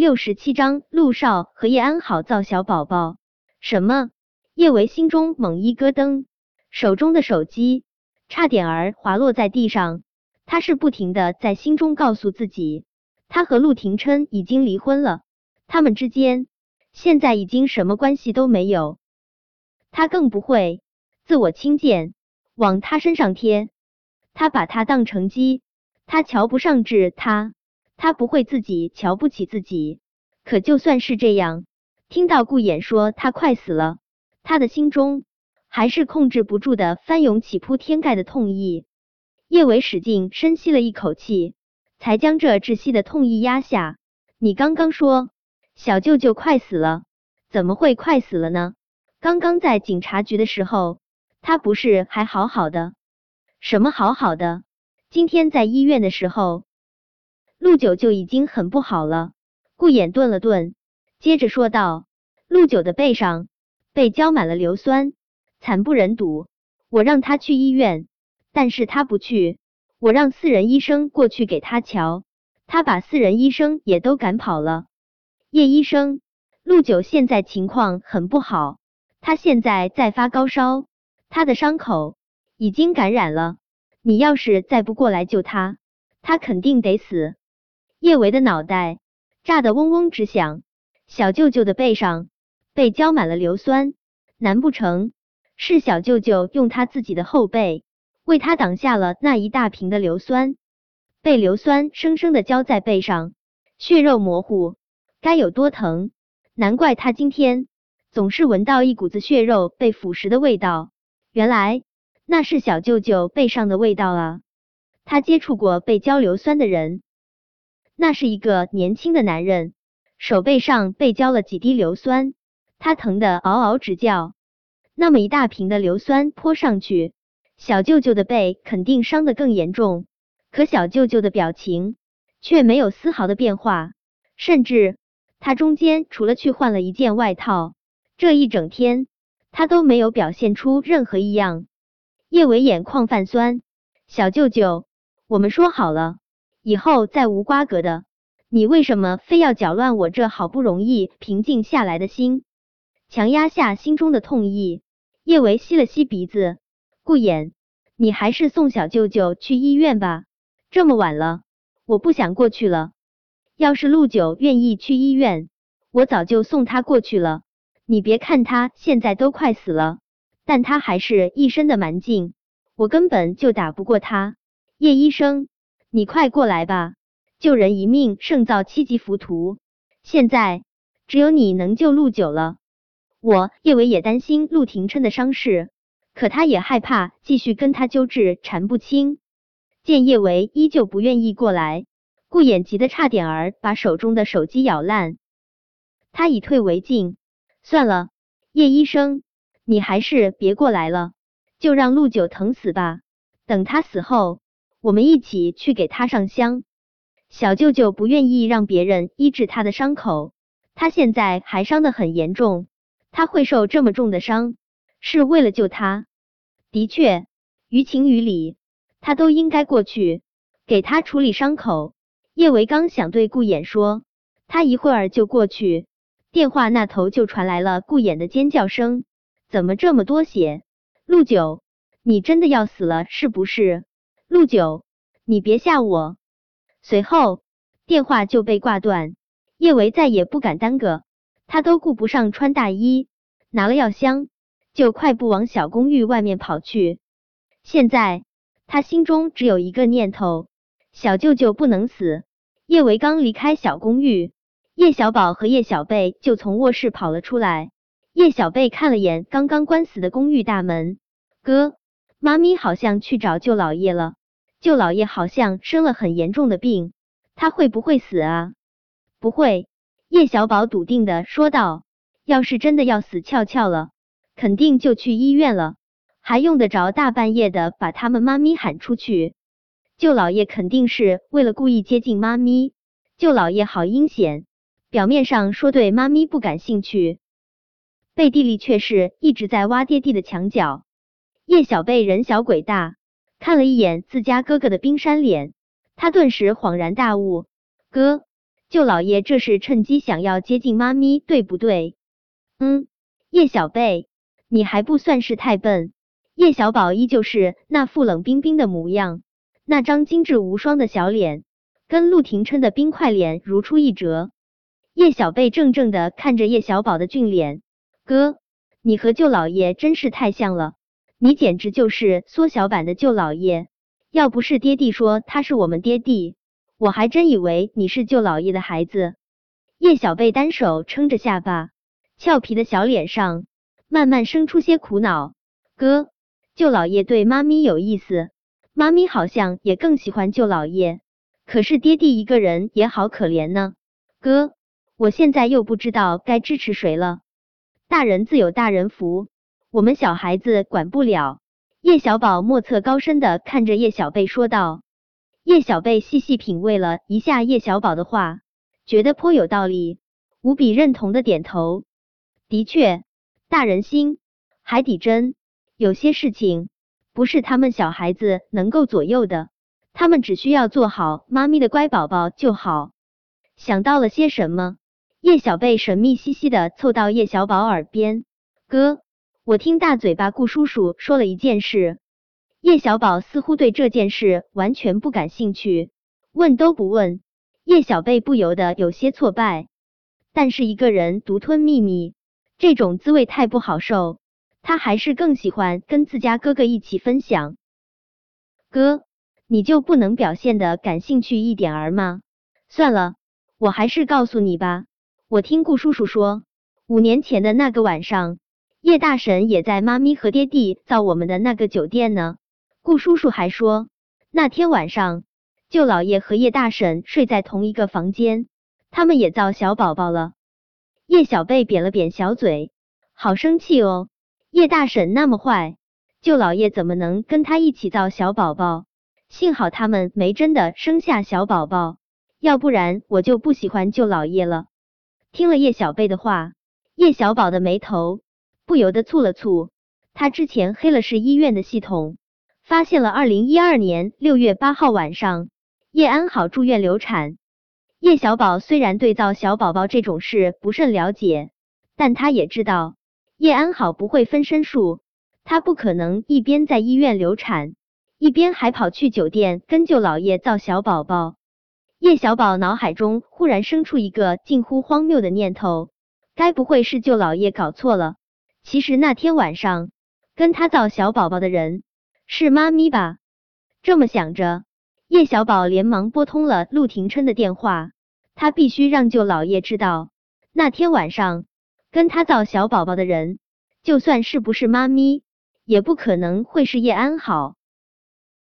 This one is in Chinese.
六十七章，陆少和叶安好造小宝宝。什么？叶维心中猛一咯噔，手中的手机差点儿滑落在地上。他是不停的在心中告诉自己，他和陆廷琛已经离婚了，他们之间现在已经什么关系都没有。他更不会自我轻贱，往他身上贴。他把他当成鸡，他瞧不上治他。他不会自己瞧不起自己，可就算是这样，听到顾衍说他快死了，他的心中还是控制不住的翻涌起铺天盖的痛意。叶伟使劲深吸了一口气，才将这窒息的痛意压下。你刚刚说小舅舅快死了，怎么会快死了呢？刚刚在警察局的时候，他不是还好好的？什么好好的？今天在医院的时候。陆九就已经很不好了。顾衍顿了顿，接着说道：“陆九的背上被浇满了硫酸，惨不忍睹。我让他去医院，但是他不去。我让私人医生过去给他瞧，他把私人医生也都赶跑了。叶医生，陆九现在情况很不好，他现在在发高烧，他的伤口已经感染了。你要是再不过来救他，他肯定得死。”叶维的脑袋炸得嗡嗡直响，小舅舅的背上被浇满了硫酸，难不成是小舅舅用他自己的后背为他挡下了那一大瓶的硫酸？被硫酸生生的浇在背上，血肉模糊，该有多疼！难怪他今天总是闻到一股子血肉被腐蚀的味道，原来那是小舅舅背上的味道啊！他接触过被浇硫酸的人。那是一个年轻的男人，手背上被浇了几滴硫酸，他疼得嗷嗷直叫。那么一大瓶的硫酸泼上去，小舅舅的背肯定伤得更严重。可小舅舅的表情却没有丝毫的变化，甚至他中间除了去换了一件外套，这一整天他都没有表现出任何异样。叶伟眼眶泛酸，小舅舅，我们说好了。以后再无瓜葛的，你为什么非要搅乱我这好不容易平静下来的心？强压下心中的痛意，叶维吸了吸鼻子。顾衍，你还是送小舅舅去医院吧，这么晚了，我不想过去了。要是陆九愿意去医院，我早就送他过去了。你别看他现在都快死了，但他还是一身的蛮劲，我根本就打不过他。叶医生。你快过来吧！救人一命胜造七级浮屠，现在只有你能救陆九了。我叶伟也担心陆廷琛的伤势，可他也害怕继续跟他纠治缠不清。见叶维依旧不愿意过来，顾衍急得差点儿把手中的手机咬烂。他以退为进，算了，叶医生，你还是别过来了，就让陆九疼死吧。等他死后。我们一起去给他上香。小舅舅不愿意让别人医治他的伤口，他现在还伤得很严重。他会受这么重的伤，是为了救他。的确，于情于理，他都应该过去给他处理伤口。叶维刚想对顾衍说，他一会儿就过去，电话那头就传来了顾衍的尖叫声：“怎么这么多血？陆九，你真的要死了是不是？”陆九，你别吓我！随后电话就被挂断。叶维再也不敢耽搁，他都顾不上穿大衣，拿了药箱就快步往小公寓外面跑去。现在他心中只有一个念头：小舅舅不能死。叶维刚离开小公寓，叶小宝和叶小贝就从卧室跑了出来。叶小贝看了眼刚刚关死的公寓大门，哥，妈咪好像去找舅老爷了。舅老爷好像生了很严重的病，他会不会死啊？不会，叶小宝笃定的说道。要是真的要死翘翘了，肯定就去医院了，还用得着大半夜的把他们妈咪喊出去？舅老爷肯定是为了故意接近妈咪。舅老爷好阴险，表面上说对妈咪不感兴趣，背地里却是一直在挖爹地的墙角。叶小贝人小鬼大。看了一眼自家哥哥的冰山脸，他顿时恍然大悟。哥，舅老爷这是趁机想要接近妈咪，对不对？嗯，叶小贝，你还不算是太笨。叶小宝依旧是那副冷冰冰的模样，那张精致无双的小脸，跟陆廷琛的冰块脸如出一辙。叶小贝怔怔的看着叶小宝的俊脸，哥，你和舅老爷真是太像了，你简直就是缩小版的舅老爷。要不是爹地说他是我们爹地，我还真以为你是舅老爷的孩子。叶小贝单手撑着下巴，俏皮的小脸上慢慢生出些苦恼。哥，舅老爷对妈咪有意思，妈咪好像也更喜欢舅老爷。可是爹地一个人也好可怜呢。哥，我现在又不知道该支持谁了。大人自有大人福，我们小孩子管不了。叶小宝莫测高深的看着叶小贝说道。叶小贝细细品味了一下叶小宝的话，觉得颇有道理，无比认同的点头。的确，大人心，海底针。有些事情不是他们小孩子能够左右的，他们只需要做好妈咪的乖宝宝就好。想到了些什么，叶小贝神秘兮兮的凑到叶小宝耳边，哥。我听大嘴巴顾叔叔说了一件事，叶小宝似乎对这件事完全不感兴趣，问都不问。叶小贝不由得有些挫败，但是一个人独吞秘密，这种滋味太不好受，他还是更喜欢跟自家哥哥一起分享。哥，你就不能表现的感兴趣一点儿吗？算了，我还是告诉你吧。我听顾叔叔说，五年前的那个晚上。叶大婶也在妈咪和爹地造我们的那个酒店呢。顾叔叔还说，那天晚上舅老爷和叶大婶睡在同一个房间，他们也造小宝宝了。叶小贝扁了扁小嘴，好生气哦！叶大婶那么坏，舅老爷怎么能跟他一起造小宝宝？幸好他们没真的生下小宝宝，要不然我就不喜欢舅老爷了。听了叶小贝的话，叶小宝的眉头。不由得蹙了蹙，他之前黑了市医院的系统，发现了二零一二年六月八号晚上叶安好住院流产。叶小宝虽然对造小宝宝这种事不甚了解，但他也知道叶安好不会分身术，他不可能一边在医院流产，一边还跑去酒店跟舅老爷造小宝宝。叶小宝脑海中忽然生出一个近乎荒谬的念头，该不会是舅老爷搞错了？其实那天晚上跟他造小宝宝的人是妈咪吧？这么想着，叶小宝连忙拨通了陆廷琛的电话。他必须让舅老爷知道，那天晚上跟他造小宝宝的人，就算是不是妈咪，也不可能会是叶安好。